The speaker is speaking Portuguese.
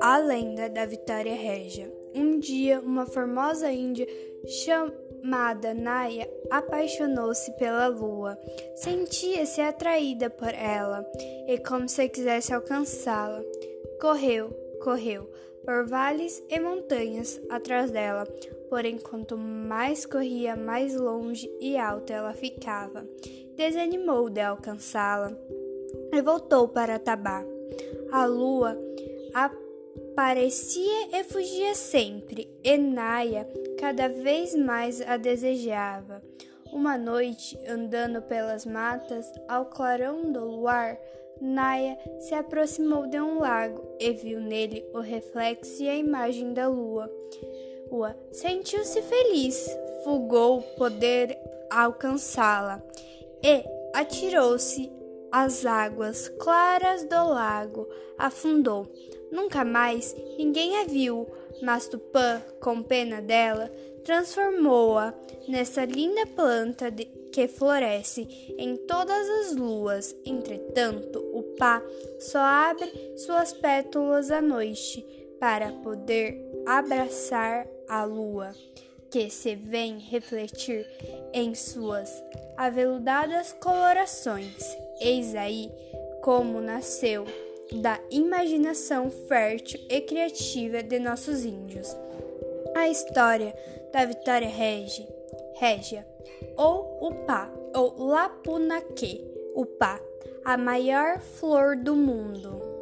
A lenda da Vitória Régia. Um dia, uma formosa índia chamada Naya apaixonou-se pela lua. Sentia-se atraída por ela e como se quisesse alcançá-la. Correu, correu por vales e montanhas atrás dela, porém quanto mais corria, mais longe e alta ela ficava. Desanimou de alcançá-la e voltou para Tabá. A lua aparecia e fugia sempre, e Naya cada vez mais a desejava. Uma noite, andando pelas matas, ao clarão do luar, Naya se aproximou de um lago e viu nele o reflexo e a imagem da lua. Ua sentiu-se feliz, fugou poder alcançá-la e atirou-se às águas claras do lago, afundou. Nunca mais ninguém a viu, mas Tupã, com pena dela, transformou-a nessa linda planta de, que floresce em todas as luas. Entretanto, o pá só abre suas pétalas à noite para poder abraçar a lua, que se vem refletir em suas aveludadas colorações. Eis aí como nasceu da imaginação fértil e criativa de nossos índios. A história da Vitória Régia, Régia ou Upá, ou Lapunaque, Upá, a maior flor do mundo.